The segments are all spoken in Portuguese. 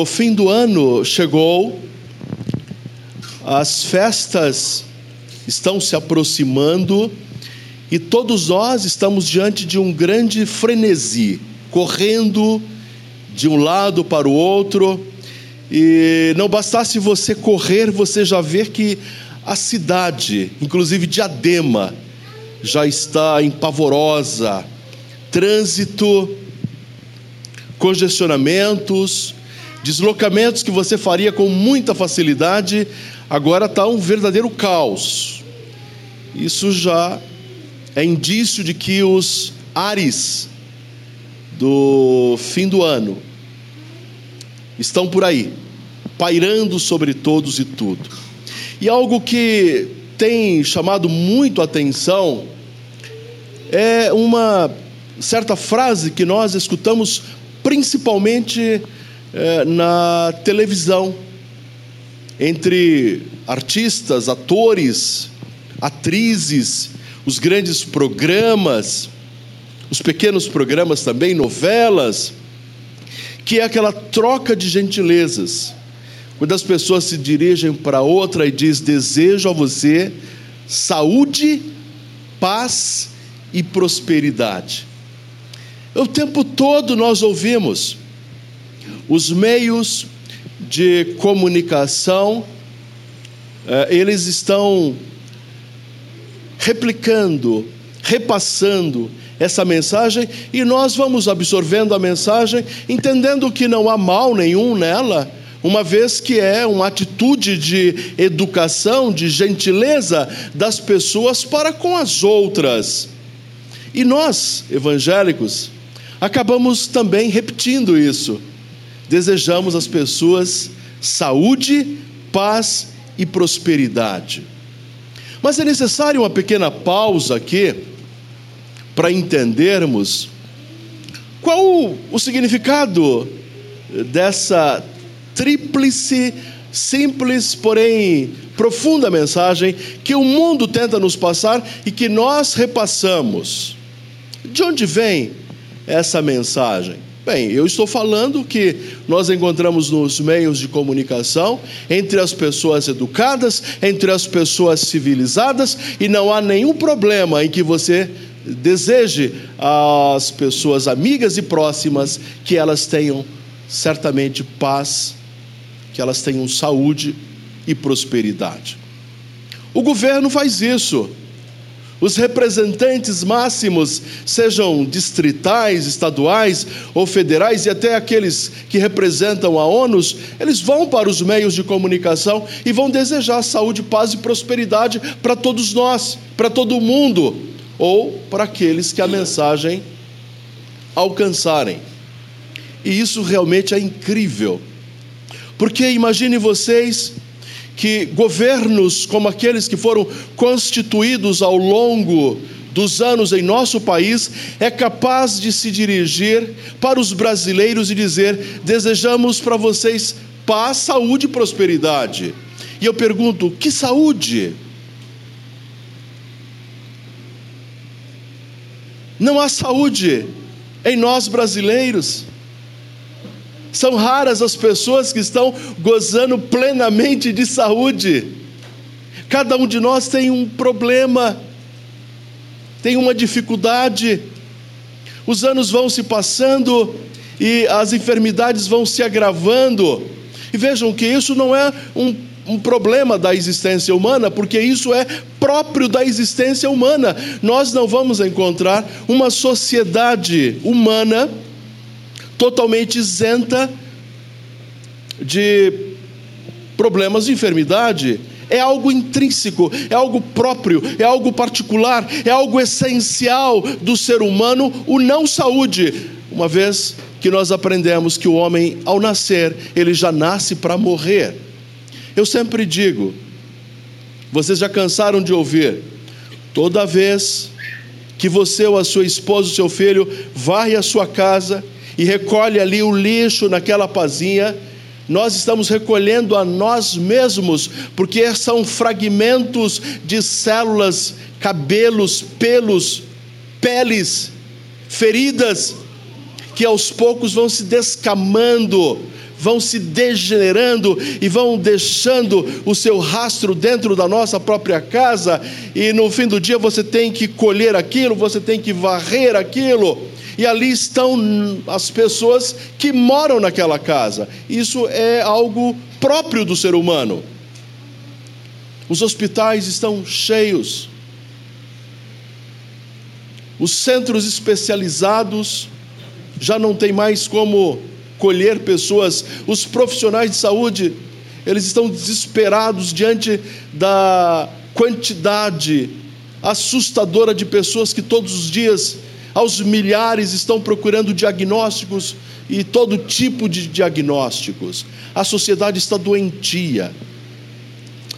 O fim do ano chegou, as festas estão se aproximando e todos nós estamos diante de um grande frenesi, correndo de um lado para o outro. E não bastasse você correr, você já vê que a cidade, inclusive Diadema, já está empavorosa. Trânsito, congestionamentos, deslocamentos que você faria com muita facilidade, agora está um verdadeiro caos. Isso já é indício de que os ares do fim do ano estão por aí, pairando sobre todos e tudo. E algo que tem chamado muito atenção é uma certa frase que nós escutamos principalmente é, na televisão, entre artistas, atores, atrizes, os grandes programas, os pequenos programas também, novelas, que é aquela troca de gentilezas. Quando as pessoas se dirigem para outra e diz: "Desejo a você saúde, paz e prosperidade". O tempo todo nós ouvimos os meios de comunicação, eh, eles estão replicando, repassando essa mensagem e nós vamos absorvendo a mensagem, entendendo que não há mal nenhum nela, uma vez que é uma atitude de educação, de gentileza das pessoas para com as outras. E nós, evangélicos, acabamos também repetindo isso. Desejamos às pessoas saúde, paz e prosperidade. Mas é necessário uma pequena pausa aqui para entendermos qual o significado dessa tríplice, simples, porém profunda mensagem que o mundo tenta nos passar e que nós repassamos. De onde vem essa mensagem? Bem, eu estou falando que nós encontramos nos meios de comunicação, entre as pessoas educadas, entre as pessoas civilizadas, e não há nenhum problema em que você deseje às pessoas amigas e próximas que elas tenham certamente paz, que elas tenham saúde e prosperidade. O governo faz isso os representantes máximos, sejam distritais, estaduais ou federais, e até aqueles que representam a ONU, eles vão para os meios de comunicação e vão desejar saúde, paz e prosperidade para todos nós, para todo mundo, ou para aqueles que a mensagem alcançarem. E isso realmente é incrível, porque imagine vocês que governos como aqueles que foram constituídos ao longo dos anos em nosso país é capaz de se dirigir para os brasileiros e dizer: desejamos para vocês paz, saúde e prosperidade. E eu pergunto: que saúde? Não há saúde em nós brasileiros. São raras as pessoas que estão gozando plenamente de saúde. Cada um de nós tem um problema, tem uma dificuldade. Os anos vão se passando e as enfermidades vão se agravando. E vejam que isso não é um, um problema da existência humana, porque isso é próprio da existência humana. Nós não vamos encontrar uma sociedade humana totalmente isenta de problemas de enfermidade. É algo intrínseco, é algo próprio, é algo particular, é algo essencial do ser humano, o não saúde. Uma vez que nós aprendemos que o homem, ao nascer, ele já nasce para morrer. Eu sempre digo, vocês já cansaram de ouvir, toda vez que você ou a sua esposa, o seu filho, varre a sua casa, e recolhe ali o lixo naquela pazinha, nós estamos recolhendo a nós mesmos, porque são fragmentos de células, cabelos, pelos, peles, feridas, que aos poucos vão se descamando, vão se degenerando e vão deixando o seu rastro dentro da nossa própria casa, e no fim do dia você tem que colher aquilo, você tem que varrer aquilo, e ali estão as pessoas que moram naquela casa. Isso é algo próprio do ser humano. Os hospitais estão cheios. Os centros especializados já não tem mais como colher pessoas. Os profissionais de saúde, eles estão desesperados diante da quantidade assustadora de pessoas que todos os dias, aos milhares, estão procurando diagnósticos e todo tipo de diagnósticos. A sociedade está doentia.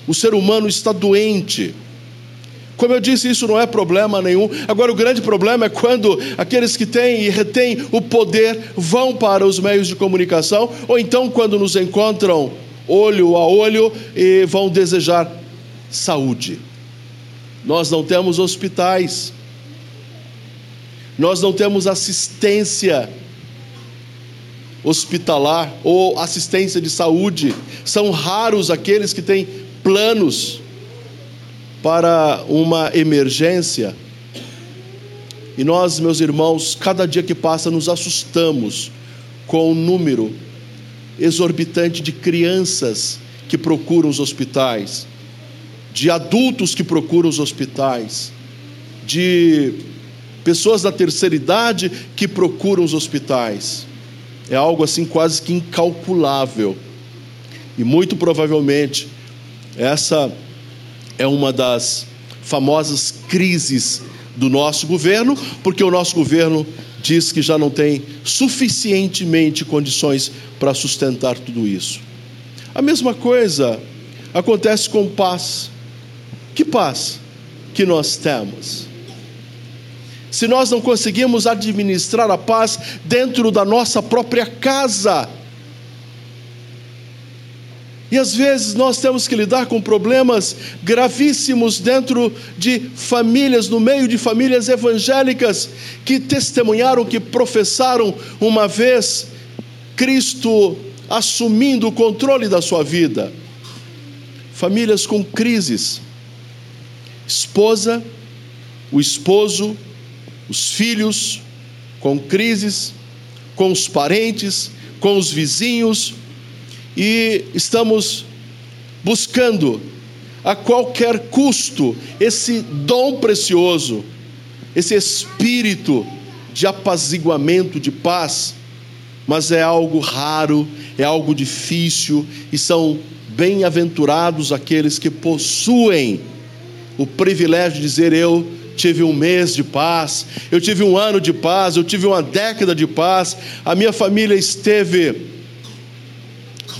O ser humano está doente. Como eu disse, isso não é problema nenhum. Agora, o grande problema é quando aqueles que têm e retêm o poder vão para os meios de comunicação, ou então quando nos encontram olho a olho e vão desejar saúde. Nós não temos hospitais, nós não temos assistência hospitalar ou assistência de saúde. São raros aqueles que têm planos para uma emergência. E nós, meus irmãos, cada dia que passa nos assustamos com o número exorbitante de crianças que procuram os hospitais, de adultos que procuram os hospitais, de pessoas da terceira idade que procuram os hospitais. É algo assim quase que incalculável. E muito provavelmente essa é uma das famosas crises do nosso governo, porque o nosso governo diz que já não tem suficientemente condições para sustentar tudo isso. A mesma coisa acontece com paz. Que paz que nós temos? Se nós não conseguimos administrar a paz dentro da nossa própria casa, e às vezes nós temos que lidar com problemas gravíssimos dentro de famílias, no meio de famílias evangélicas que testemunharam, que professaram uma vez Cristo assumindo o controle da sua vida. Famílias com crises. Esposa, o esposo, os filhos com crises, com os parentes, com os vizinhos, e estamos buscando a qualquer custo esse dom precioso, esse espírito de apaziguamento, de paz, mas é algo raro, é algo difícil e são bem-aventurados aqueles que possuem o privilégio de dizer eu tive um mês de paz, eu tive um ano de paz, eu tive uma década de paz, a minha família esteve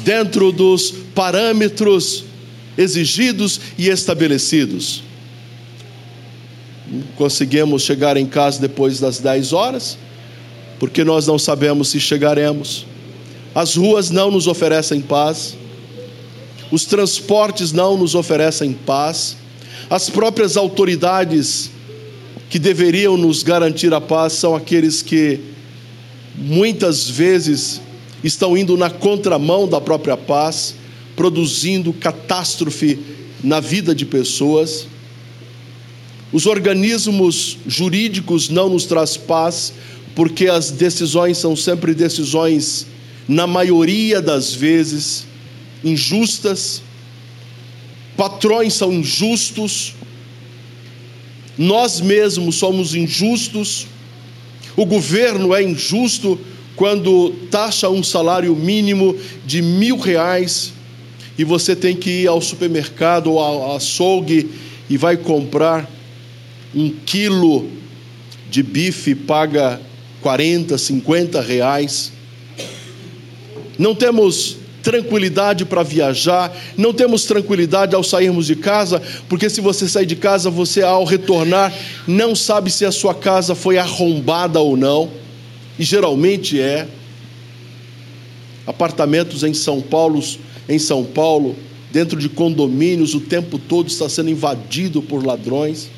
dentro dos parâmetros exigidos e estabelecidos. Conseguimos chegar em casa depois das 10 horas, porque nós não sabemos se chegaremos. As ruas não nos oferecem paz, os transportes não nos oferecem paz, as próprias autoridades que deveriam nos garantir a paz são aqueles que muitas vezes estão indo na contramão da própria paz, produzindo catástrofe na vida de pessoas. Os organismos jurídicos não nos traz paz, porque as decisões são sempre decisões, na maioria das vezes, injustas. Patrões são injustos. Nós mesmos somos injustos. O governo é injusto quando taxa um salário mínimo de mil reais e você tem que ir ao supermercado ou ao açougue e vai comprar um quilo de bife paga 40, 50 reais. Não temos tranquilidade para viajar, não temos tranquilidade ao sairmos de casa, porque se você sair de casa, você ao retornar não sabe se a sua casa foi arrombada ou não e geralmente é. Apartamentos em São Paulo, em São Paulo, dentro de condomínios, o tempo todo está sendo invadido por ladrões.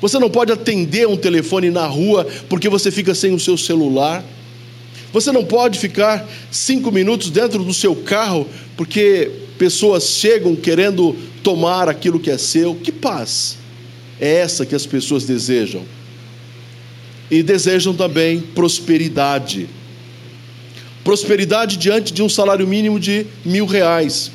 Você não pode atender um telefone na rua porque você fica sem o seu celular. Você não pode ficar cinco minutos dentro do seu carro porque pessoas chegam querendo tomar aquilo que é seu. Que paz é essa que as pessoas desejam? E desejam também prosperidade. Prosperidade diante de um salário mínimo de mil reais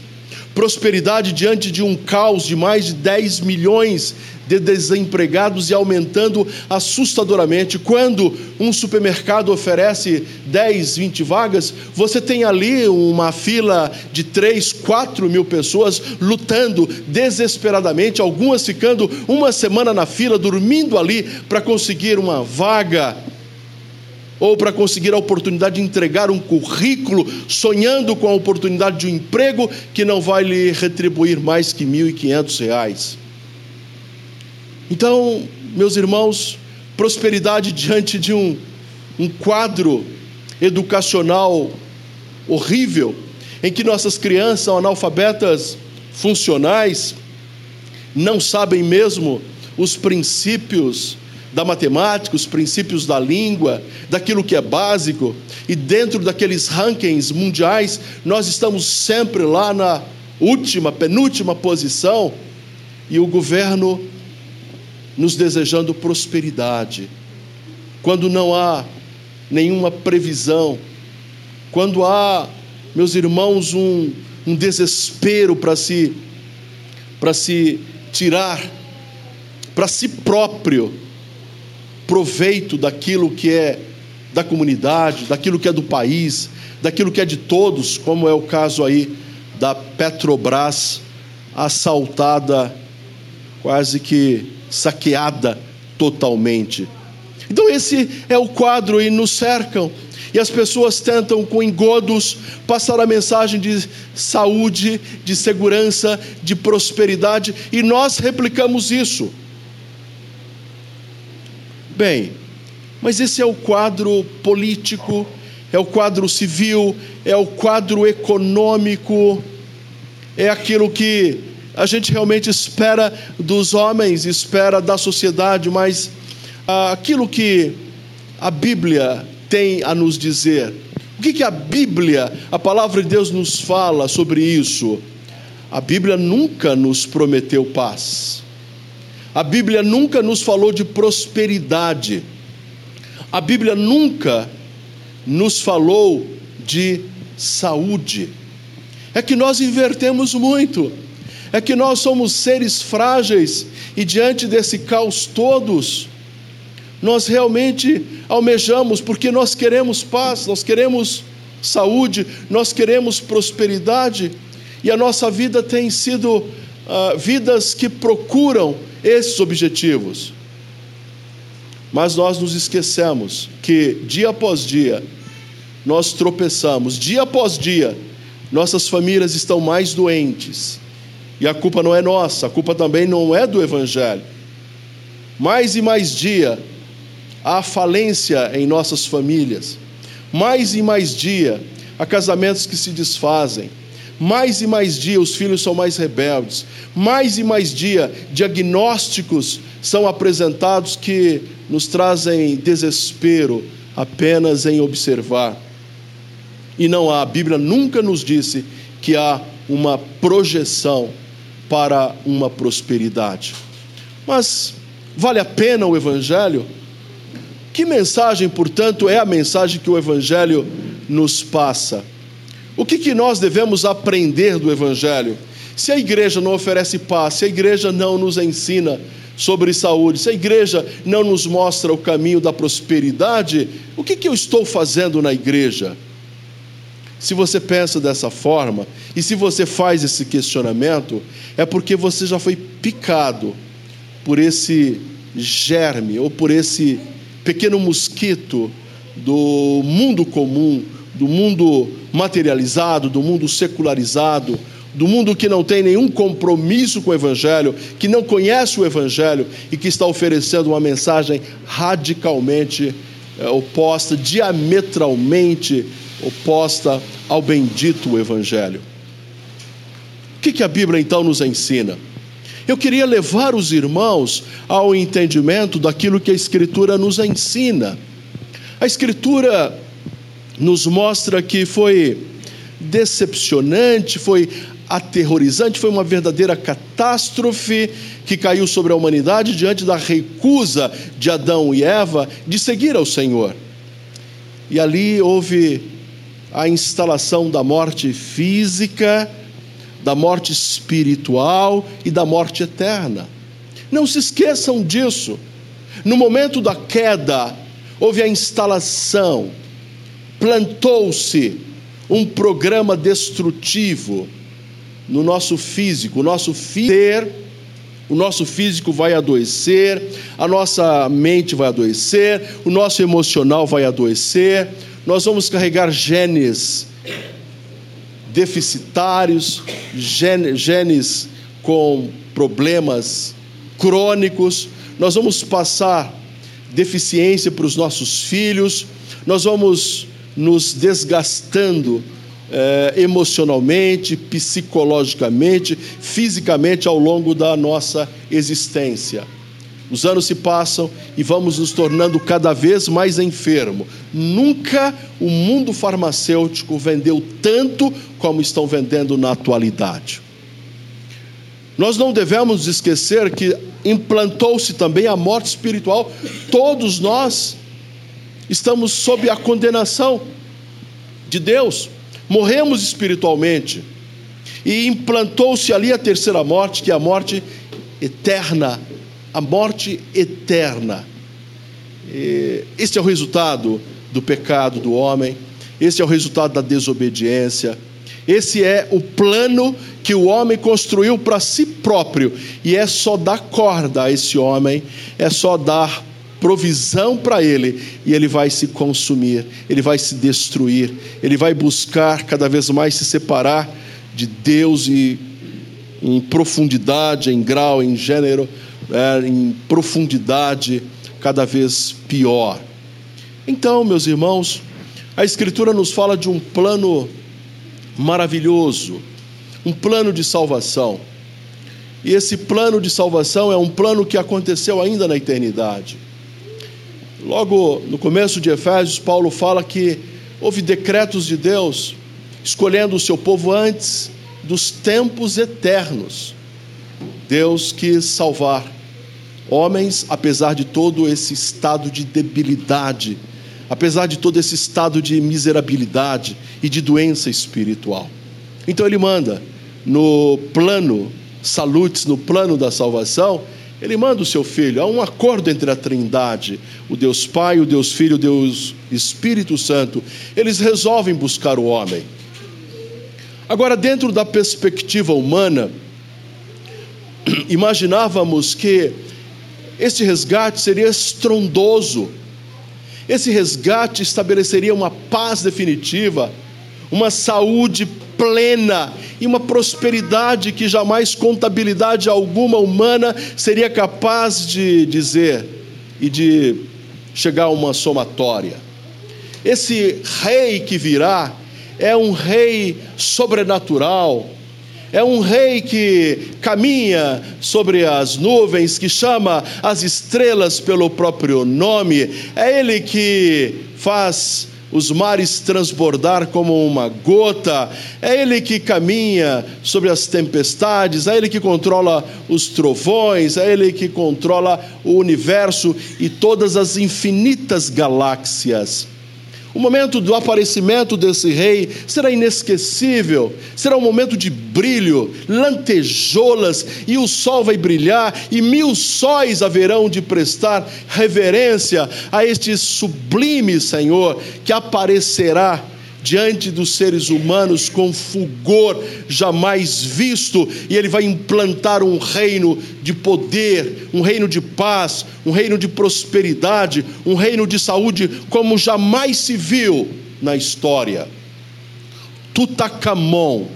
prosperidade diante de um caos de mais de 10 milhões de desempregados e aumentando assustadoramente. Quando um supermercado oferece 10, 20 vagas, você tem ali uma fila de 3, 4 mil pessoas lutando desesperadamente, algumas ficando uma semana na fila, dormindo ali para conseguir uma vaga ou para conseguir a oportunidade de entregar um currículo, sonhando com a oportunidade de um emprego que não vai lhe retribuir mais que R$ 1.500. Então, meus irmãos, prosperidade diante de um, um quadro educacional horrível, em que nossas crianças são analfabetas funcionais, não sabem mesmo os princípios da matemática, os princípios da língua, daquilo que é básico, e dentro daqueles rankings mundiais, nós estamos sempre lá na última, penúltima posição, e o governo nos desejando prosperidade, quando não há nenhuma previsão, quando há, meus irmãos, um, um desespero para se, para se tirar para si próprio proveito daquilo que é da comunidade, daquilo que é do país, daquilo que é de todos, como é o caso aí da Petrobras assaltada, quase que saqueada totalmente. Então, esse é o quadro e nos cercam. E as pessoas tentam, com engodos, passar a mensagem de saúde, de segurança, de prosperidade, e nós replicamos isso. Bem, mas esse é o quadro político, é o quadro civil, é o quadro econômico, é aquilo que a gente realmente espera dos homens, espera da sociedade, mas ah, aquilo que a Bíblia tem a nos dizer. O que, que a Bíblia, a palavra de Deus, nos fala sobre isso? A Bíblia nunca nos prometeu paz. A Bíblia nunca nos falou de prosperidade. A Bíblia nunca nos falou de saúde. É que nós invertemos muito. É que nós somos seres frágeis e diante desse caos todos, nós realmente almejamos, porque nós queremos paz, nós queremos saúde, nós queremos prosperidade, e a nossa vida tem sido uh, vidas que procuram esses objetivos. Mas nós nos esquecemos que dia após dia nós tropeçamos, dia após dia nossas famílias estão mais doentes. E a culpa não é nossa, a culpa também não é do Evangelho. Mais e mais dia há falência em nossas famílias. Mais e mais dia há casamentos que se desfazem mais e mais dia os filhos são mais rebeldes, mais e mais dia diagnósticos são apresentados que nos trazem desespero apenas em observar. E não há, a Bíblia nunca nos disse que há uma projeção para uma prosperidade. Mas vale a pena o Evangelho? Que mensagem, portanto, é a mensagem que o Evangelho nos passa? O que, que nós devemos aprender do Evangelho? Se a igreja não oferece paz, se a igreja não nos ensina sobre saúde, se a igreja não nos mostra o caminho da prosperidade, o que, que eu estou fazendo na igreja? Se você pensa dessa forma, e se você faz esse questionamento, é porque você já foi picado por esse germe ou por esse pequeno mosquito do mundo comum, do mundo materializado, do mundo secularizado, do mundo que não tem nenhum compromisso com o Evangelho, que não conhece o Evangelho e que está oferecendo uma mensagem radicalmente é, oposta, diametralmente oposta ao bendito Evangelho. O que, que a Bíblia então nos ensina? Eu queria levar os irmãos ao entendimento daquilo que a Escritura nos ensina. A Escritura nos mostra que foi decepcionante, foi aterrorizante, foi uma verdadeira catástrofe que caiu sobre a humanidade diante da recusa de Adão e Eva de seguir ao Senhor. E ali houve a instalação da morte física, da morte espiritual e da morte eterna. Não se esqueçam disso. No momento da queda, houve a instalação, plantou-se um programa destrutivo no nosso físico, o nosso ser, o nosso físico vai adoecer, a nossa mente vai adoecer, o nosso emocional vai adoecer, nós vamos carregar genes deficitários, genes com problemas crônicos, nós vamos passar deficiência para os nossos filhos, nós vamos nos desgastando eh, emocionalmente, psicologicamente, fisicamente ao longo da nossa existência. Os anos se passam e vamos nos tornando cada vez mais enfermos. Nunca o mundo farmacêutico vendeu tanto como estão vendendo na atualidade. Nós não devemos esquecer que implantou-se também a morte espiritual. Todos nós estamos sob a condenação de Deus, morremos espiritualmente. E implantou-se ali a terceira morte, que é a morte eterna. A morte eterna. Este é o resultado do pecado do homem, esse é o resultado da desobediência, esse é o plano que o homem construiu para si próprio, e é só dar corda a esse homem, é só dar provisão para ele, e ele vai se consumir, ele vai se destruir, ele vai buscar cada vez mais se separar de Deus e em profundidade, em grau, em gênero, é, em profundidade cada vez pior. Então, meus irmãos, a Escritura nos fala de um plano maravilhoso, um plano de salvação. E esse plano de salvação é um plano que aconteceu ainda na eternidade. Logo no começo de Efésios, Paulo fala que houve decretos de Deus escolhendo o seu povo antes dos tempos eternos. Deus quis salvar homens, apesar de todo esse estado de debilidade, apesar de todo esse estado de miserabilidade e de doença espiritual. Então ele manda no plano salutes, no plano da salvação, ele manda o seu filho. Há um acordo entre a Trindade, o Deus Pai, o Deus Filho, o Deus Espírito Santo. Eles resolvem buscar o homem. Agora, dentro da perspectiva humana, imaginávamos que esse resgate seria estrondoso. Esse resgate estabeleceria uma paz definitiva, uma saúde plena e uma prosperidade que jamais contabilidade alguma humana seria capaz de dizer e de chegar a uma somatória. Esse rei que virá é um rei sobrenatural, é um rei que caminha sobre as nuvens, que chama as estrelas pelo próprio nome. É ele que faz os mares transbordar como uma gota, é Ele que caminha sobre as tempestades, é Ele que controla os trovões, é Ele que controla o universo e todas as infinitas galáxias. O momento do aparecimento desse rei será inesquecível, será um momento de brilho, lantejoulas, e o sol vai brilhar, e mil sóis haverão de prestar reverência a este sublime Senhor que aparecerá diante dos seres humanos com fulgor jamais visto, e ele vai implantar um reino de poder, um reino de paz, um reino de prosperidade, um reino de saúde como jamais se viu na história. Tutacamon,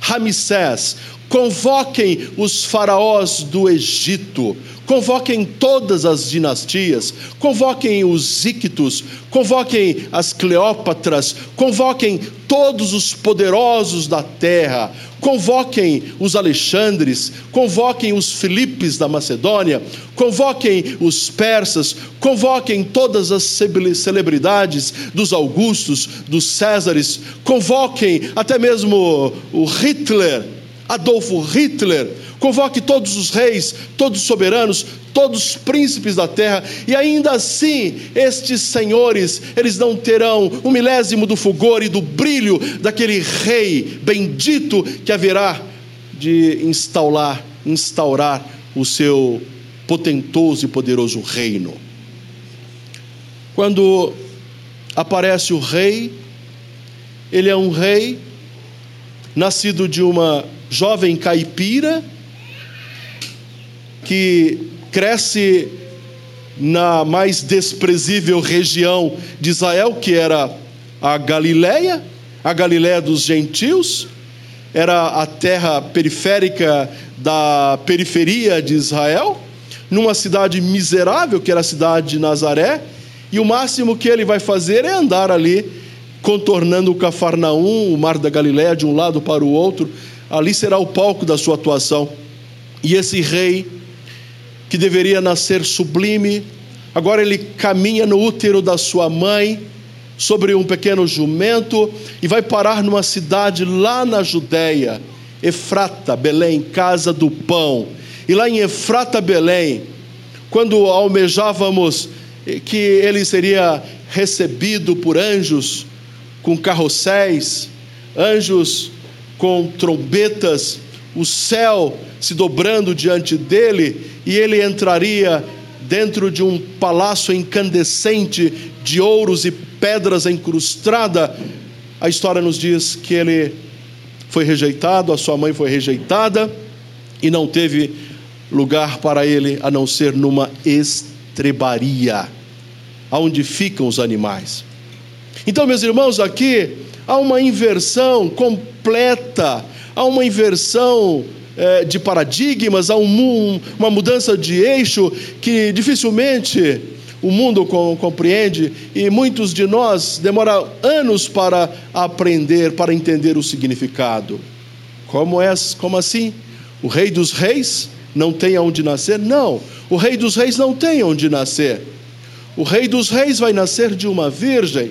Ramsés, convoquem os faraós do Egito, convoquem todas as dinastias, convoquem os Íctos, convoquem as Cleópatras, convoquem todos os poderosos da terra, convoquem os Alexandres, convoquem os Filipes da Macedônia, convoquem os persas, convoquem todas as celebridades dos Augustos, dos Césares, convoquem até mesmo o Hitler, Adolfo Hitler, convoque todos os reis, todos os soberanos, todos os príncipes da terra, e ainda assim estes senhores, eles não terão um milésimo do fulgor e do brilho daquele rei bendito que haverá de instaurar, instaurar o seu potentoso e poderoso reino. Quando aparece o rei, ele é um rei nascido de uma jovem caipira que cresce na mais desprezível região de Israel, que era a Galileia, a Galileia dos gentios, era a terra periférica da periferia de Israel, numa cidade miserável, que era a cidade de Nazaré, e o máximo que ele vai fazer é andar ali, contornando o Cafarnaum, o mar da Galileia, de um lado para o outro, ali será o palco da sua atuação. E esse rei que deveria nascer sublime, agora ele caminha no útero da sua mãe, sobre um pequeno jumento, e vai parar numa cidade lá na Judéia, Efrata, Belém, casa do pão. E lá em Efrata, Belém, quando almejávamos que ele seria recebido por anjos com carrosséis, anjos com trombetas, o céu se dobrando diante dele, e ele entraria dentro de um palácio incandescente de ouros e pedras incrustada. A história nos diz que ele foi rejeitado, a sua mãe foi rejeitada e não teve lugar para ele a não ser numa estrebaria, aonde ficam os animais. Então, meus irmãos, aqui há uma inversão completa, há uma inversão é, de paradigmas, há um, uma mudança de eixo que dificilmente o mundo compreende e muitos de nós demoram anos para aprender, para entender o significado. Como é, como assim? O rei dos reis não tem aonde nascer? Não, o rei dos reis não tem onde nascer. O rei dos reis vai nascer de uma virgem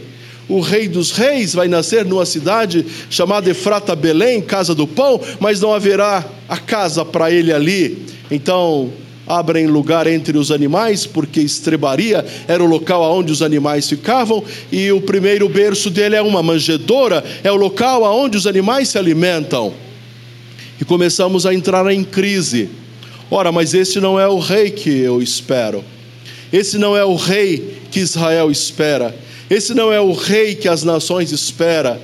o rei dos reis vai nascer numa cidade chamada Efrata Belém, casa do pão, mas não haverá a casa para ele ali. Então, abrem lugar entre os animais, porque estrebaria era o local onde os animais ficavam, e o primeiro berço dele é uma manjedoura, é o local onde os animais se alimentam. E começamos a entrar em crise. Ora, mas esse não é o rei que eu espero. Esse não é o rei que Israel espera. Esse não é o rei que as nações esperam.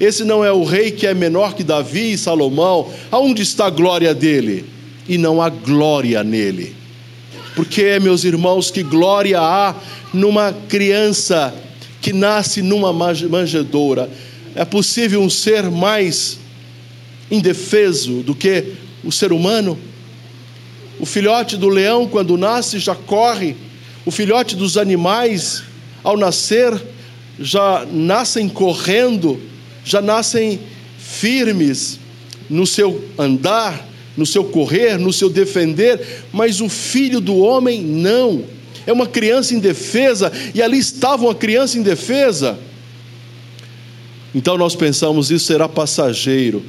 Esse não é o rei que é menor que Davi e Salomão. Aonde está a glória dele? E não há glória nele. Porque, meus irmãos, que glória há numa criança que nasce numa manjedoura? É possível um ser mais indefeso do que o ser humano? O filhote do leão, quando nasce, já corre. O filhote dos animais ao nascer, já nascem correndo, já nascem firmes no seu andar, no seu correr, no seu defender, mas o filho do homem não. É uma criança indefesa, e ali estava uma criança indefesa. Então nós pensamos, isso será passageiro.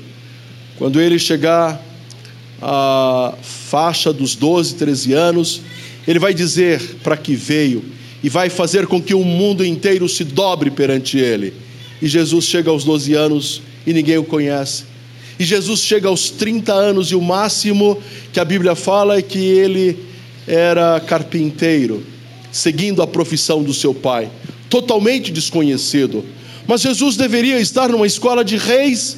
Quando ele chegar à faixa dos 12, 13 anos, ele vai dizer para que veio e vai fazer com que o mundo inteiro se dobre perante ele. E Jesus chega aos 12 anos e ninguém o conhece. E Jesus chega aos 30 anos e o máximo que a Bíblia fala é que ele era carpinteiro, seguindo a profissão do seu pai, totalmente desconhecido. Mas Jesus deveria estar numa escola de reis.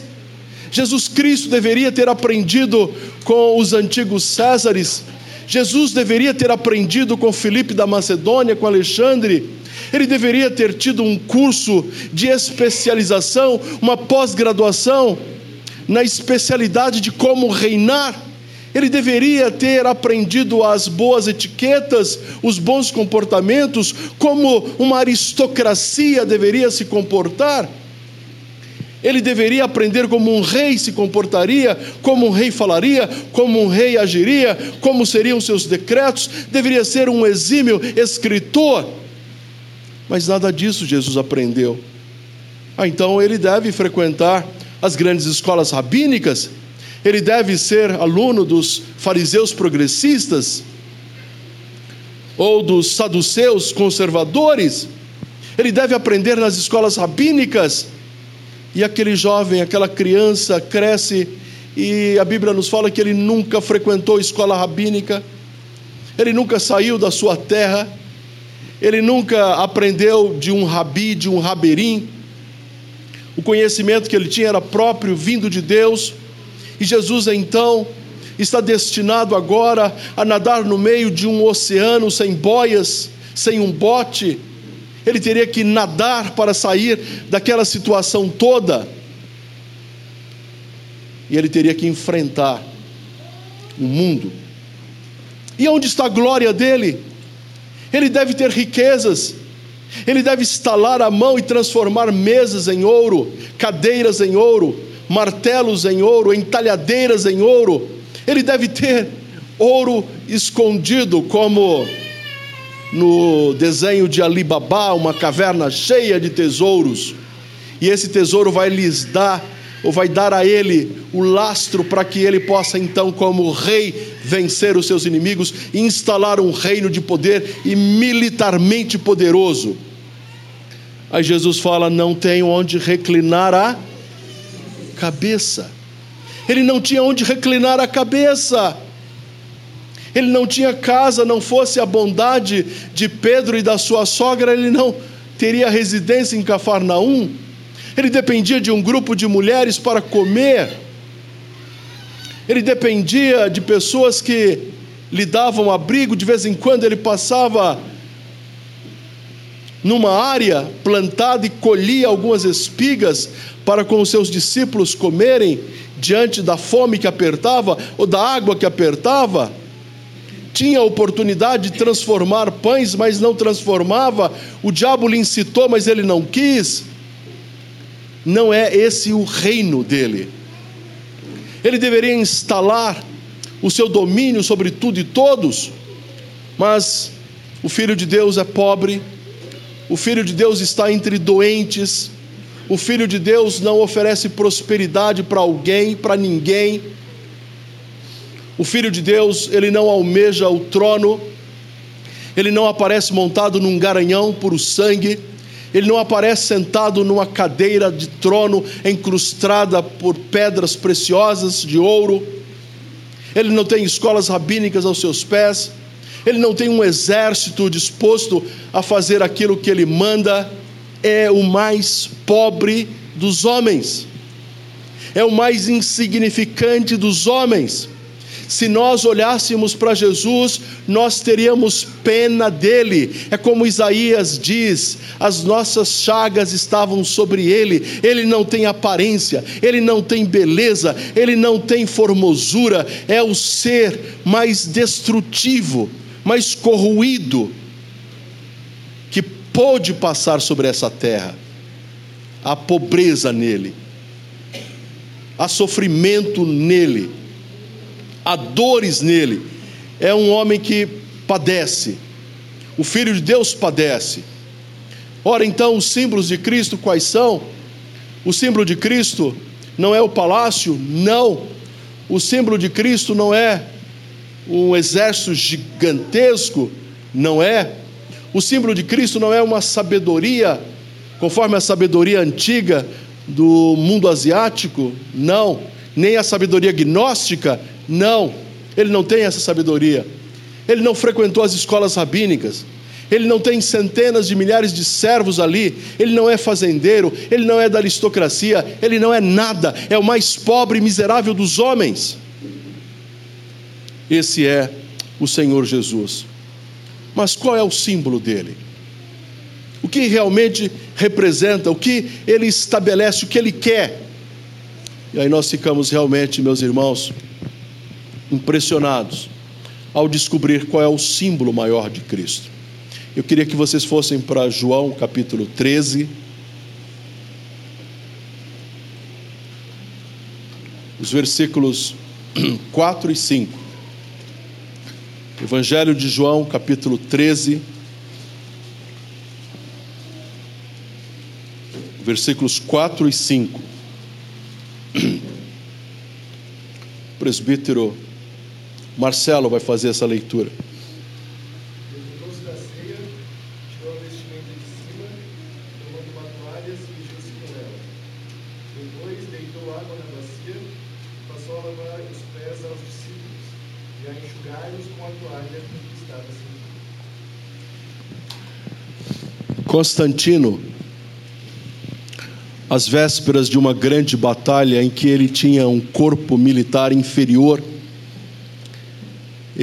Jesus Cristo deveria ter aprendido com os antigos Césares Jesus deveria ter aprendido com Filipe da Macedônia, com Alexandre. Ele deveria ter tido um curso de especialização, uma pós-graduação na especialidade de como reinar. ele deveria ter aprendido as boas etiquetas, os bons comportamentos, como uma aristocracia deveria se comportar. Ele deveria aprender como um rei se comportaria, como um rei falaria, como um rei agiria, como seriam seus decretos, deveria ser um exímio escritor. Mas nada disso Jesus aprendeu. Ah, então ele deve frequentar as grandes escolas rabínicas, ele deve ser aluno dos fariseus progressistas ou dos saduceus conservadores, ele deve aprender nas escolas rabínicas e aquele jovem, aquela criança cresce e a Bíblia nos fala que ele nunca frequentou escola rabínica, ele nunca saiu da sua terra, ele nunca aprendeu de um rabi, de um raberim. O conhecimento que ele tinha era próprio, vindo de Deus. E Jesus então está destinado agora a nadar no meio de um oceano sem boias, sem um bote, ele teria que nadar para sair daquela situação toda. E ele teria que enfrentar o mundo. E onde está a glória dele? Ele deve ter riquezas. Ele deve estalar a mão e transformar mesas em ouro, cadeiras em ouro, martelos em ouro, entalhadeiras em ouro. Ele deve ter ouro escondido, como no desenho de Alibabá, uma caverna cheia de tesouros, e esse tesouro vai lhes dar, ou vai dar a ele o lastro para que ele possa então, como rei, vencer os seus inimigos instalar um reino de poder e militarmente poderoso. Aí Jesus fala: Não tenho onde reclinar a cabeça. Ele não tinha onde reclinar a cabeça. Ele não tinha casa, não fosse a bondade de Pedro e da sua sogra, ele não teria residência em Cafarnaum. Ele dependia de um grupo de mulheres para comer. Ele dependia de pessoas que lhe davam abrigo, de vez em quando ele passava numa área plantada e colhia algumas espigas para com os seus discípulos comerem diante da fome que apertava ou da água que apertava tinha a oportunidade de transformar pães, mas não transformava, o diabo lhe incitou, mas ele não quis. Não é esse o reino dele. Ele deveria instalar o seu domínio sobre tudo e todos, mas o filho de Deus é pobre, o filho de Deus está entre doentes, o filho de Deus não oferece prosperidade para alguém, para ninguém o Filho de Deus, ele não almeja o trono, ele não aparece montado num garanhão por sangue, ele não aparece sentado numa cadeira de trono encrustada por pedras preciosas de ouro, ele não tem escolas rabínicas aos seus pés, ele não tem um exército disposto a fazer aquilo que ele manda, é o mais pobre dos homens, é o mais insignificante dos homens se nós olhássemos para Jesus, nós teríamos pena dele. É como Isaías diz: as nossas chagas estavam sobre ele. Ele não tem aparência, ele não tem beleza, ele não tem formosura. É o ser mais destrutivo, mais corroído que pôde passar sobre essa terra. Há pobreza nele, há sofrimento nele há dores nele. É um homem que padece. O Filho de Deus padece. Ora, então, os símbolos de Cristo quais são? O símbolo de Cristo não é o palácio? Não. O símbolo de Cristo não é um exército gigantesco? Não é. O símbolo de Cristo não é uma sabedoria, conforme a sabedoria antiga do mundo asiático? Não. Nem a sabedoria gnóstica, não, ele não tem essa sabedoria. Ele não frequentou as escolas rabínicas. Ele não tem centenas de milhares de servos ali. Ele não é fazendeiro. Ele não é da aristocracia. Ele não é nada. É o mais pobre e miserável dos homens. Esse é o Senhor Jesus. Mas qual é o símbolo dele? O que realmente representa? O que ele estabelece? O que ele quer? E aí nós ficamos realmente, meus irmãos, impressionados ao descobrir qual é o símbolo maior de Cristo. Eu queria que vocês fossem para João capítulo 13. Os versículos 4 e 5. Evangelho de João, capítulo 13, versículos 4 e 5. O presbítero Marcelo vai fazer essa leitura. Constantino, às vésperas de uma grande batalha em que ele tinha um corpo militar inferior,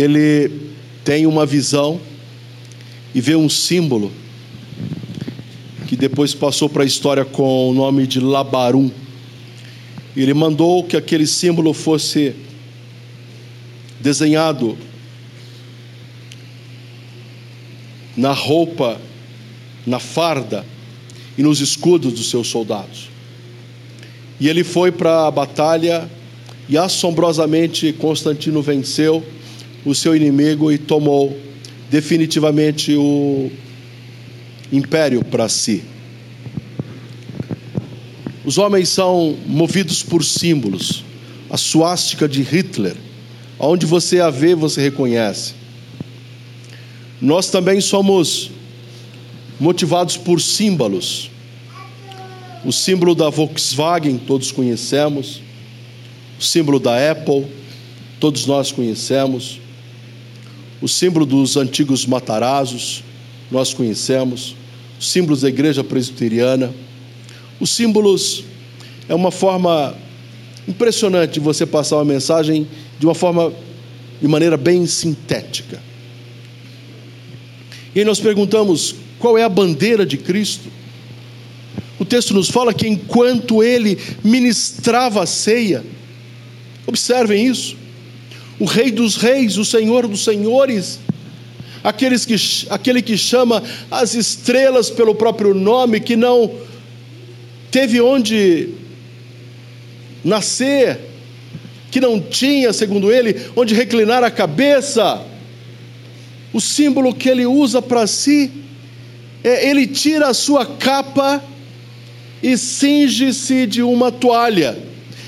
ele tem uma visão e vê um símbolo que depois passou para a história com o nome de Labarum. Ele mandou que aquele símbolo fosse desenhado na roupa na farda e nos escudos dos seus soldados. E ele foi para a batalha e assombrosamente Constantino venceu o seu inimigo e tomou definitivamente o império para si. Os homens são movidos por símbolos. A suástica de Hitler, onde você a vê, você reconhece. Nós também somos motivados por símbolos. O símbolo da Volkswagen, todos conhecemos. O símbolo da Apple, todos nós conhecemos. O símbolo dos antigos Matarazos, nós conhecemos. Os símbolos da igreja presbiteriana. Os símbolos é uma forma impressionante de você passar uma mensagem de uma forma, de maneira bem sintética. E aí nós perguntamos qual é a bandeira de Cristo? O texto nos fala que enquanto ele ministrava a ceia, observem isso, o Rei dos Reis, o Senhor dos Senhores, aqueles que, aquele que chama as estrelas pelo próprio nome, que não teve onde nascer, que não tinha, segundo ele, onde reclinar a cabeça, o símbolo que ele usa para si é, ele tira a sua capa e cinge-se de uma toalha.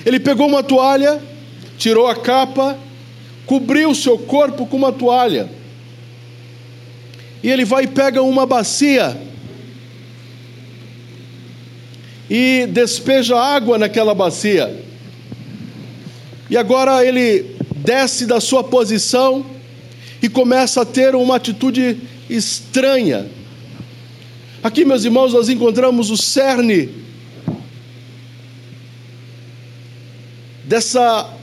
Ele pegou uma toalha, tirou a capa, cobriu o seu corpo com uma toalha. E ele vai e pega uma bacia e despeja água naquela bacia. E agora ele desce da sua posição e começa a ter uma atitude estranha Aqui, meus irmãos, nós encontramos o cerne dessa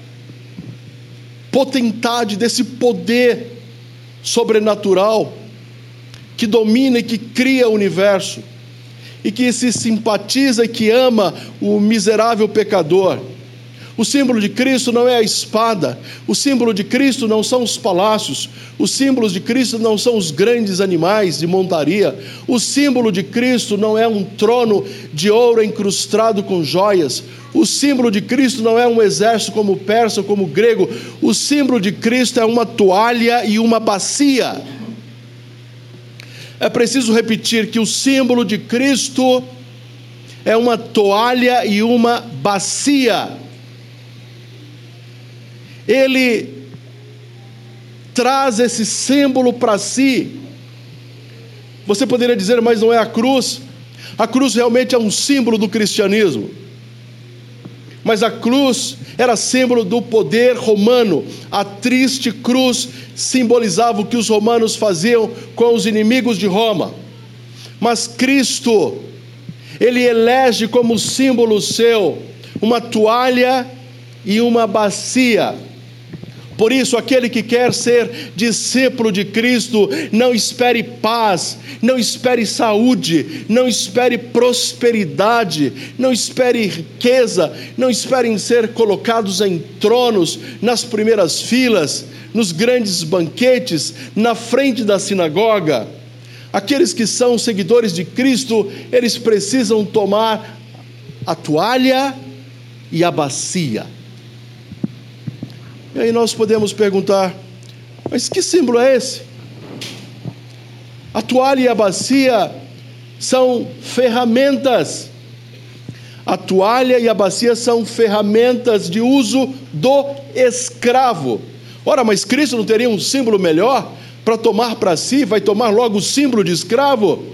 potentade, desse poder sobrenatural que domina e que cria o universo e que se simpatiza e que ama o miserável pecador. O símbolo de Cristo não é a espada, o símbolo de Cristo não são os palácios, os símbolos de Cristo não são os grandes animais de montaria, o símbolo de Cristo não é um trono de ouro incrustado com joias, o símbolo de Cristo não é um exército como o persa ou como o grego, o símbolo de Cristo é uma toalha e uma bacia. É preciso repetir que o símbolo de Cristo é uma toalha e uma bacia ele traz esse símbolo para si. Você poderia dizer, mas não é a cruz. A cruz realmente é um símbolo do cristianismo. Mas a cruz era símbolo do poder romano. A triste cruz simbolizava o que os romanos faziam com os inimigos de Roma. Mas Cristo, ele elege como símbolo seu uma toalha e uma bacia Por isso, aquele que quer ser discípulo de Cristo, não espere paz, não espere saúde, não espere prosperidade, não espere riqueza, não espere em ser colocados em tronos, nas primeiras filas, nos grandes banquetes, na frente da sinagoga. Aqueles que são seguidores de Cristo, eles precisam tomar a toalha e a bacia e aí nós podemos perguntar: mas que símbolo é esse? A toalha e a bacia são ferramentas. A toalha e a bacia são ferramentas de uso do escravo. Ora, mas Cristo não teria um símbolo melhor para tomar para si? Vai tomar logo o símbolo de escravo?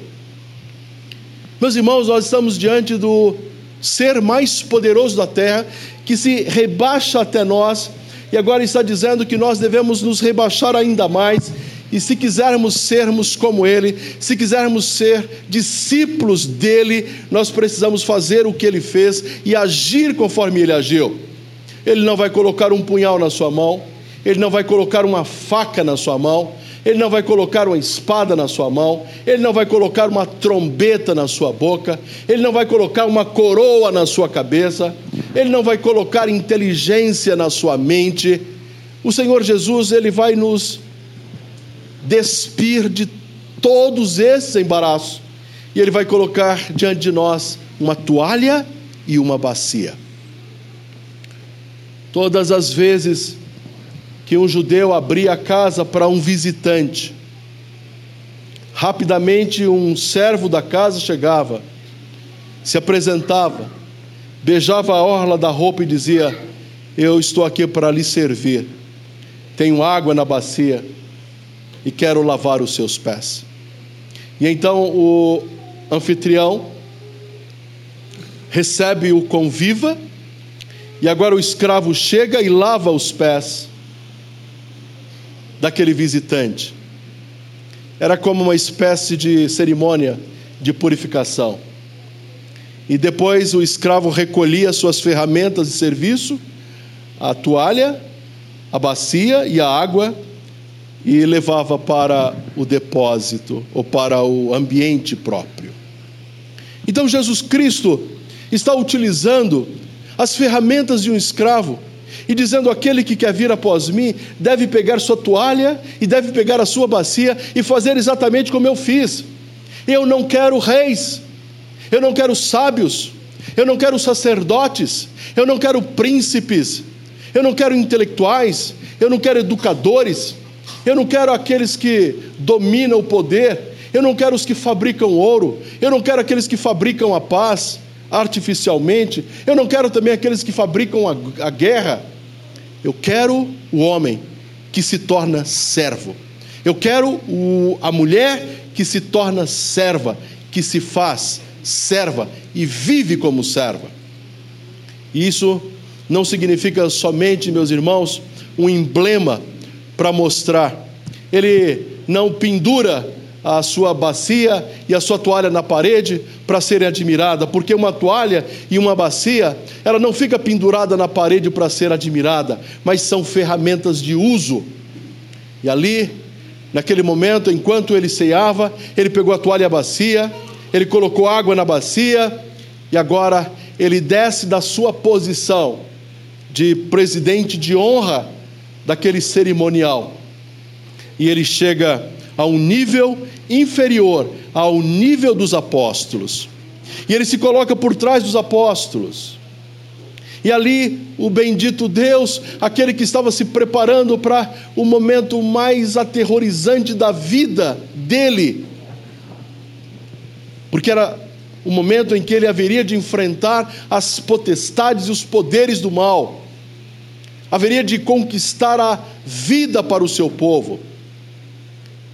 Meus irmãos, nós estamos diante do ser mais poderoso da terra que se rebaixa até nós e agora está dizendo que nós devemos nos rebaixar ainda mais. E se quisermos sermos como Ele, se quisermos ser discípulos dele, nós precisamos fazer o que Ele fez e agir conforme Ele agiu. Ele não vai colocar um punhal na sua mão, Ele não vai colocar uma faca na sua mão, ele não vai colocar uma espada na sua mão, ele não vai colocar uma trombeta na sua boca, ele não vai colocar uma coroa na sua cabeça, ele não vai colocar inteligência na sua mente. O Senhor Jesus, ele vai nos despir de todos esses embaraços e ele vai colocar diante de nós uma toalha e uma bacia. Todas as vezes que um judeu abria a casa para um visitante. Rapidamente, um servo da casa chegava, se apresentava, beijava a orla da roupa e dizia: Eu estou aqui para lhe servir. Tenho água na bacia e quero lavar os seus pés. E então o anfitrião recebe o conviva, e agora o escravo chega e lava os pés daquele visitante. Era como uma espécie de cerimônia de purificação. E depois o escravo recolhia suas ferramentas de serviço, a toalha, a bacia e a água, e levava para o depósito ou para o ambiente próprio. Então Jesus Cristo está utilizando as ferramentas de um escravo e dizendo: aquele que quer vir após mim deve pegar sua toalha e deve pegar a sua bacia e fazer exatamente como eu fiz. Eu não quero reis, eu não quero sábios, eu não quero sacerdotes, eu não quero príncipes, eu não quero intelectuais, eu não quero educadores, eu não quero aqueles que dominam o poder, eu não quero os que fabricam ouro, eu não quero aqueles que fabricam a paz artificialmente, eu não quero também aqueles que fabricam a, a guerra. Eu quero o homem que se torna servo. Eu quero o, a mulher que se torna serva, que se faz serva e vive como serva. E isso não significa somente, meus irmãos, um emblema para mostrar. Ele não pendura a sua bacia e a sua toalha na parede para serem admirada, porque uma toalha e uma bacia, ela não fica pendurada na parede para ser admirada, mas são ferramentas de uso. E ali, naquele momento, enquanto ele ceava, ele pegou a toalha e a bacia, ele colocou água na bacia e agora ele desce da sua posição de presidente de honra daquele cerimonial. E ele chega a um nível inferior ao nível dos apóstolos. E ele se coloca por trás dos apóstolos. E ali o bendito Deus, aquele que estava se preparando para o momento mais aterrorizante da vida dele, porque era o momento em que ele haveria de enfrentar as potestades e os poderes do mal, haveria de conquistar a vida para o seu povo.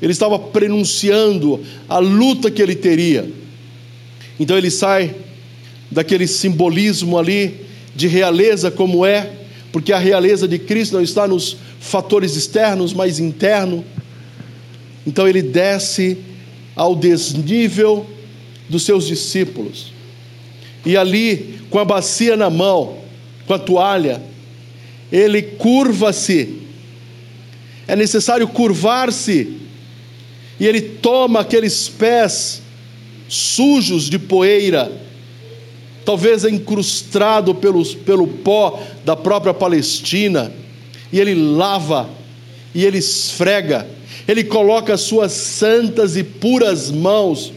Ele estava prenunciando a luta que ele teria. Então ele sai daquele simbolismo ali de realeza como é, porque a realeza de Cristo não está nos fatores externos, mas interno. Então ele desce ao desnível dos seus discípulos. E ali, com a bacia na mão, com a toalha, ele curva-se é necessário curvar-se. E ele toma aqueles pés sujos de poeira, talvez encrustado pelos, pelo pó da própria Palestina, e ele lava, e ele esfrega, ele coloca as suas santas e puras mãos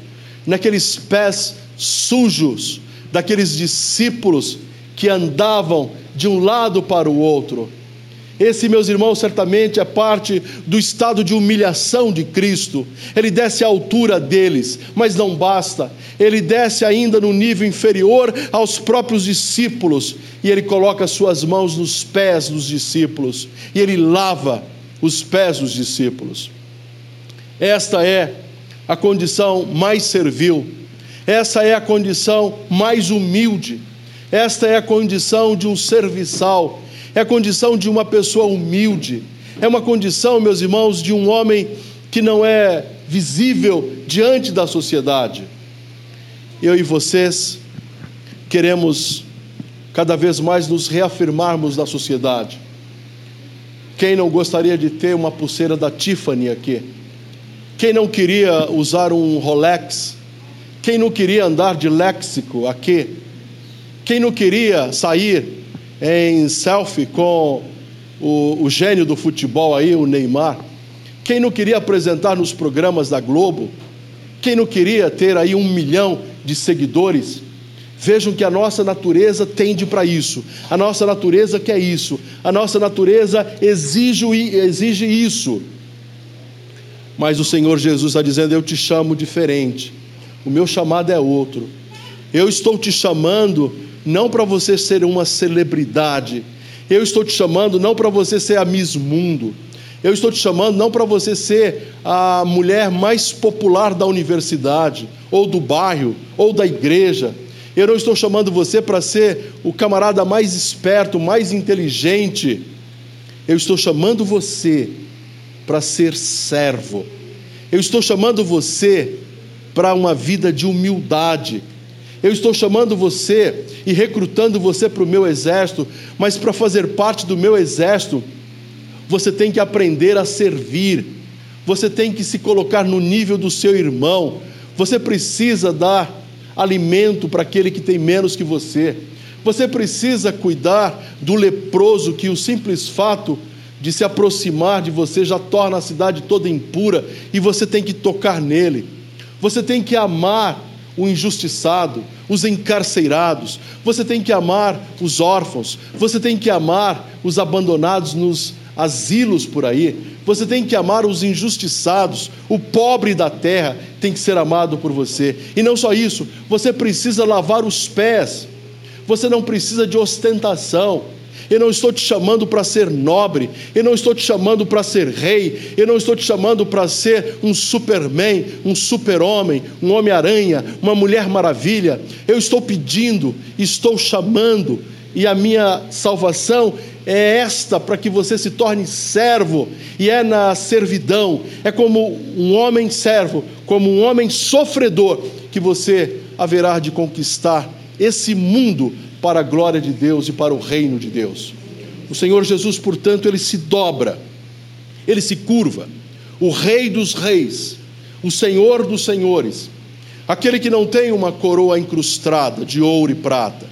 naqueles pés sujos daqueles discípulos que andavam de um lado para o outro. Esse, meus irmãos, certamente é parte do estado de humilhação de Cristo. Ele desce à altura deles, mas não basta. Ele desce ainda no nível inferior aos próprios discípulos e ele coloca suas mãos nos pés dos discípulos e ele lava os pés dos discípulos. Esta é a condição mais servil, essa é a condição mais humilde, esta é a condição de um serviçal é a condição de uma pessoa humilde, é uma condição, meus irmãos, de um homem que não é visível diante da sociedade. Eu e vocês queremos cada vez mais nos reafirmarmos na sociedade. Quem não gostaria de ter uma pulseira da Tiffany aqui? Quem não queria usar um Rolex? Quem não queria andar de léxico aqui? Quem não queria sair em selfie com o, o gênio do futebol aí, o Neymar. Quem não queria apresentar nos programas da Globo? Quem não queria ter aí um milhão de seguidores? Vejam que a nossa natureza tende para isso, a nossa natureza quer isso, a nossa natureza exige, exige isso. Mas o Senhor Jesus está dizendo: Eu te chamo diferente, o meu chamado é outro. Eu estou te chamando não para você ser uma celebridade. Eu estou te chamando não para você ser a Miss Mundo. Eu estou te chamando não para você ser a mulher mais popular da universidade, ou do bairro, ou da igreja. Eu não estou chamando você para ser o camarada mais esperto, mais inteligente. Eu estou chamando você para ser servo. Eu estou chamando você para uma vida de humildade. Eu estou chamando você e recrutando você para o meu exército, mas para fazer parte do meu exército, você tem que aprender a servir, você tem que se colocar no nível do seu irmão, você precisa dar alimento para aquele que tem menos que você, você precisa cuidar do leproso que o simples fato de se aproximar de você já torna a cidade toda impura e você tem que tocar nele, você tem que amar o injustiçado, os encarcerados, você tem que amar os órfãos, você tem que amar os abandonados nos asilos por aí, você tem que amar os injustiçados, o pobre da terra tem que ser amado por você. E não só isso, você precisa lavar os pés, você não precisa de ostentação. Eu não estou te chamando para ser nobre, eu não estou te chamando para ser rei, eu não estou te chamando para ser um superman, um super-homem, um homem-aranha, uma mulher maravilha. Eu estou pedindo, estou chamando, e a minha salvação é esta para que você se torne servo, e é na servidão, é como um homem servo, como um homem sofredor, que você haverá de conquistar esse mundo para a glória de Deus e para o reino de Deus. O Senhor Jesus, portanto, ele se dobra, ele se curva, o Rei dos Reis, o Senhor dos Senhores, aquele que não tem uma coroa incrustada de ouro e prata,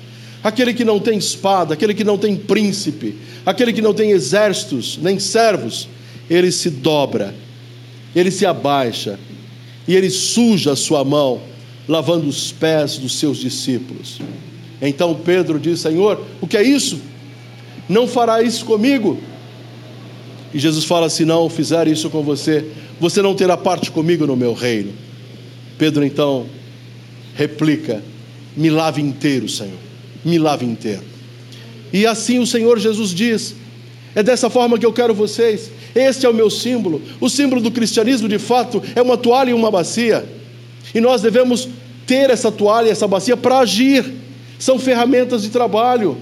aquele que não tem espada, aquele que não tem príncipe, aquele que não tem exércitos nem servos, ele se dobra, ele se abaixa e ele suja a sua mão, lavando os pés dos seus discípulos. Então Pedro diz: Senhor, o que é isso? Não fará isso comigo? E Jesus fala: Se não fizer isso com você, você não terá parte comigo no meu reino. Pedro então replica: Me lave inteiro, Senhor, me lave inteiro. E assim o Senhor Jesus diz: É dessa forma que eu quero vocês. Este é o meu símbolo. O símbolo do cristianismo, de fato, é uma toalha e uma bacia. E nós devemos ter essa toalha e essa bacia para agir são ferramentas de trabalho.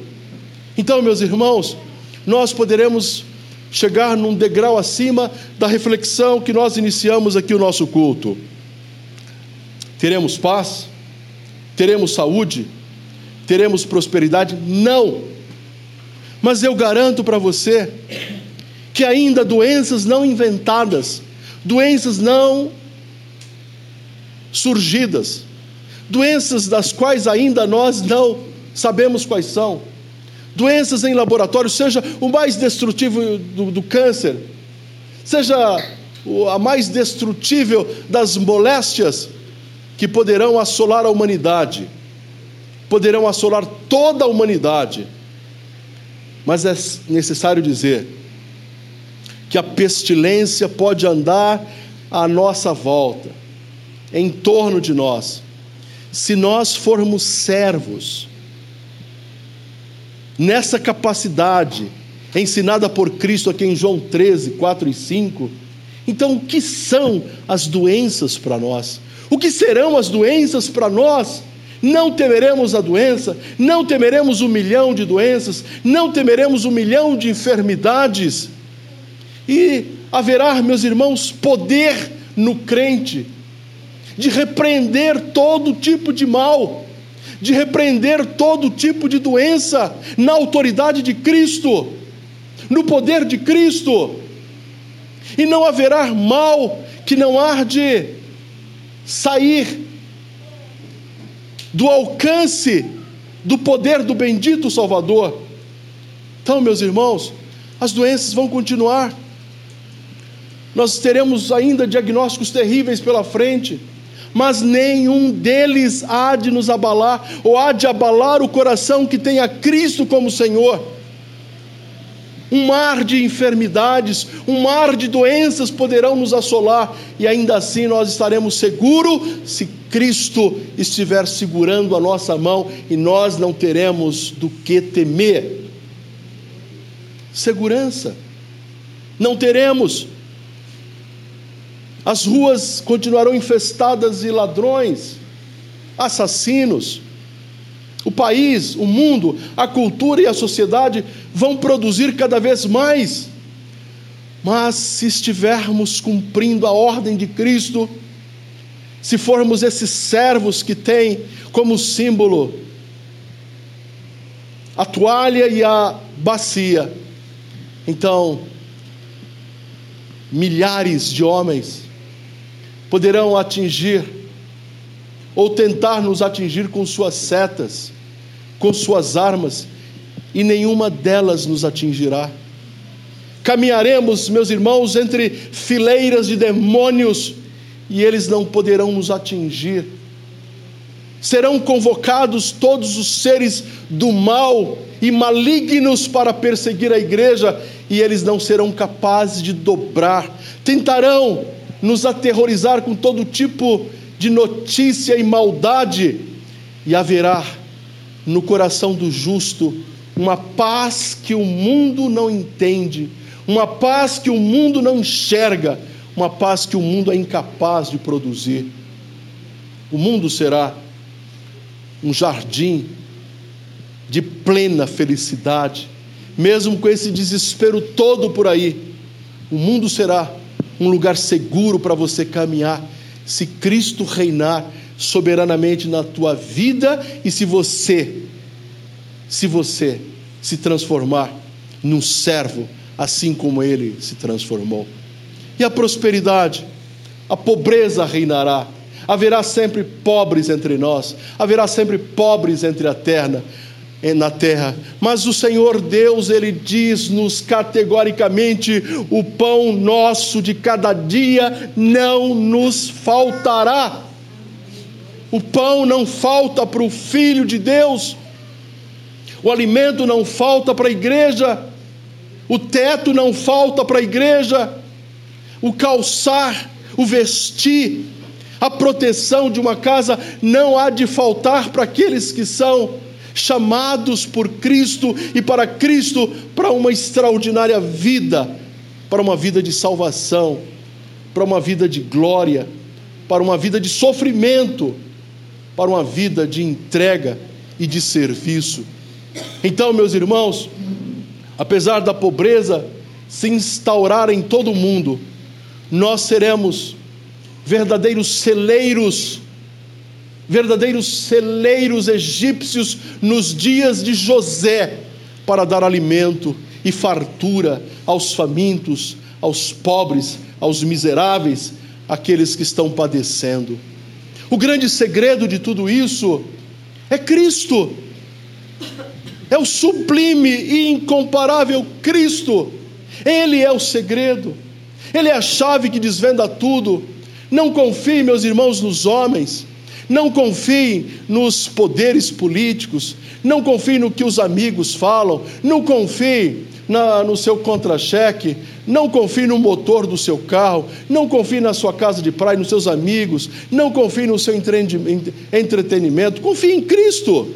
Então, meus irmãos, nós poderemos chegar num degrau acima da reflexão que nós iniciamos aqui o nosso culto. Teremos paz? Teremos saúde? Teremos prosperidade? Não. Mas eu garanto para você que ainda doenças não inventadas, doenças não surgidas, doenças das quais ainda nós não sabemos quais são, doenças em laboratório, seja o mais destrutivo do, do câncer, seja a mais destrutível das moléstias que poderão assolar a humanidade, poderão assolar toda a humanidade. Mas é necessário dizer que a pestilência pode andar à nossa volta, em torno de nós, se nós formos servos, nessa capacidade ensinada por Cristo aqui em João 13, 4 e 5. Então, o que são as doenças para nós? O que serão as doenças para nós? Não temeremos a doença, não temeremos um milhão de doenças, não temeremos um milhão de enfermidades e haverá, meus irmãos, poder no crente de repreender todo tipo de mal, de repreender todo tipo de doença na autoridade de Cristo, no poder de Cristo. E não haverá mal que não há de sair do alcance do poder do bendito Salvador. Então, meus irmãos, as doenças vão continuar nós teremos ainda diagnósticos terríveis pela frente, mas nenhum deles há de nos abalar, ou há de abalar o coração que tem a Cristo como Senhor. Um mar de enfermidades, um mar de doenças poderão nos assolar, e ainda assim nós estaremos seguros se Cristo estiver segurando a nossa mão e nós não teremos do que temer. Segurança, não teremos as ruas continuarão infestadas de ladrões, assassinos. O país, o mundo, a cultura e a sociedade vão produzir cada vez mais. Mas se estivermos cumprindo a ordem de Cristo, se formos esses servos que têm como símbolo a toalha e a bacia, então milhares de homens poderão atingir ou tentar nos atingir com suas setas, com suas armas, e nenhuma delas nos atingirá. Caminharemos, meus irmãos, entre fileiras de demônios e eles não poderão nos atingir. Serão convocados todos os seres do mal e malignos para perseguir a igreja e eles não serão capazes de dobrar. Tentarão nos aterrorizar com todo tipo de notícia e maldade, e haverá no coração do justo uma paz que o mundo não entende, uma paz que o mundo não enxerga, uma paz que o mundo é incapaz de produzir. O mundo será um jardim de plena felicidade, mesmo com esse desespero todo por aí. O mundo será um lugar seguro para você caminhar, se Cristo reinar soberanamente na tua vida e se você, se você se transformar num servo, assim como ele se transformou. E a prosperidade, a pobreza reinará. Haverá sempre pobres entre nós, haverá sempre pobres entre a terra, na terra. Mas o Senhor Deus, Ele diz-nos categoricamente: o pão nosso de cada dia não nos faltará. O pão não falta para o Filho de Deus, o alimento não falta para a igreja, o teto não falta para a igreja, o calçar, o vestir, a proteção de uma casa não há de faltar para aqueles que são chamados por Cristo e para Cristo para uma extraordinária vida, para uma vida de salvação, para uma vida de glória, para uma vida de sofrimento, para uma vida de entrega e de serviço. Então, meus irmãos, apesar da pobreza se instaurar em todo o mundo, nós seremos verdadeiros celeiros verdadeiros celeiros egípcios nos dias de José para dar alimento e fartura aos famintos, aos pobres, aos miseráveis, aqueles que estão padecendo. O grande segredo de tudo isso é Cristo. É o sublime e incomparável Cristo. Ele é o segredo. Ele é a chave que desvenda tudo. Não confie, meus irmãos, nos homens. Não confie nos poderes políticos. Não confie no que os amigos falam. Não confie na, no seu contra-cheque, não confie no motor do seu carro, não confie na sua casa de praia, nos seus amigos, não confie no seu entretenimento, confie em Cristo.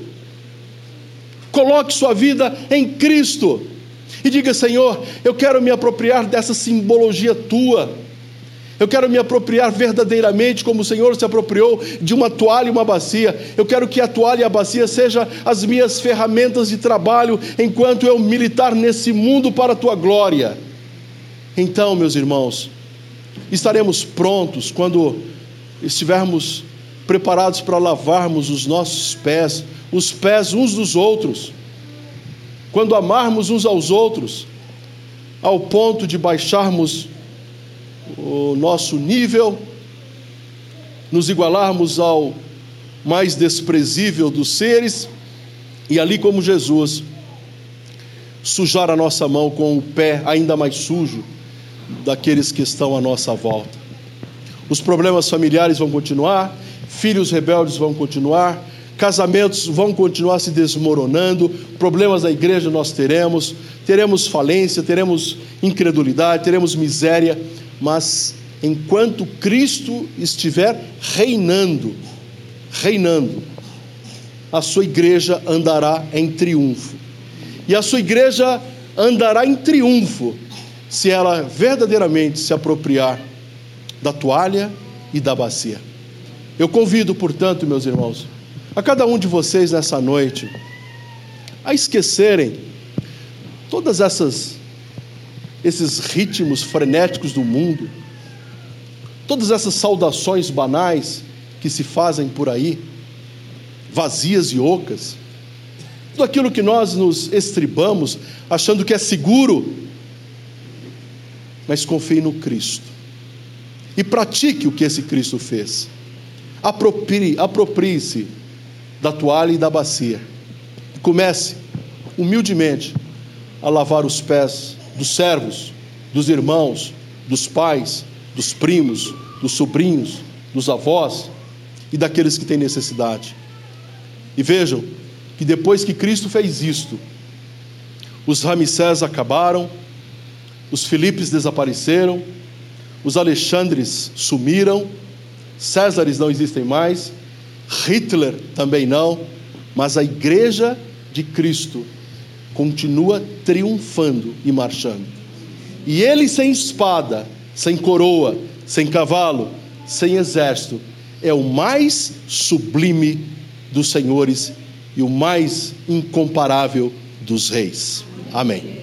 Coloque sua vida em Cristo e diga: Senhor, eu quero me apropriar dessa simbologia tua. Eu quero me apropriar verdadeiramente, como o Senhor se apropriou de uma toalha e uma bacia. Eu quero que a toalha e a bacia sejam as minhas ferramentas de trabalho enquanto eu militar nesse mundo para a tua glória. Então, meus irmãos, estaremos prontos quando estivermos preparados para lavarmos os nossos pés, os pés uns dos outros, quando amarmos uns aos outros, ao ponto de baixarmos o nosso nível, nos igualarmos ao mais desprezível dos seres, e ali, como Jesus, sujar a nossa mão com o pé ainda mais sujo daqueles que estão à nossa volta. Os problemas familiares vão continuar, filhos rebeldes vão continuar, casamentos vão continuar se desmoronando, problemas da igreja nós teremos, teremos falência, teremos incredulidade, teremos miséria, mas enquanto Cristo estiver reinando, reinando, a sua igreja andará em triunfo. E a sua igreja andará em triunfo se ela verdadeiramente se apropriar da toalha e da bacia. Eu convido, portanto, meus irmãos, a cada um de vocês nessa noite a esquecerem todas essas esses ritmos frenéticos do mundo, todas essas saudações banais que se fazem por aí, vazias e ocas, tudo aquilo que nós nos estribamos achando que é seguro, mas confie no Cristo e pratique o que esse Cristo fez. Aproprie-se aproprie da toalha e da bacia. Comece humildemente a lavar os pés dos servos, dos irmãos, dos pais, dos primos, dos sobrinhos, dos avós e daqueles que têm necessidade. E vejam que depois que Cristo fez isto, os Ramsés acabaram, os Filipes desapareceram, os Alexandres sumiram, Césares não existem mais, Hitler também não, mas a igreja de Cristo continua triunfando e marchando. E ele sem espada, sem coroa, sem cavalo, sem exército, é o mais sublime dos senhores e o mais incomparável dos reis. Amém.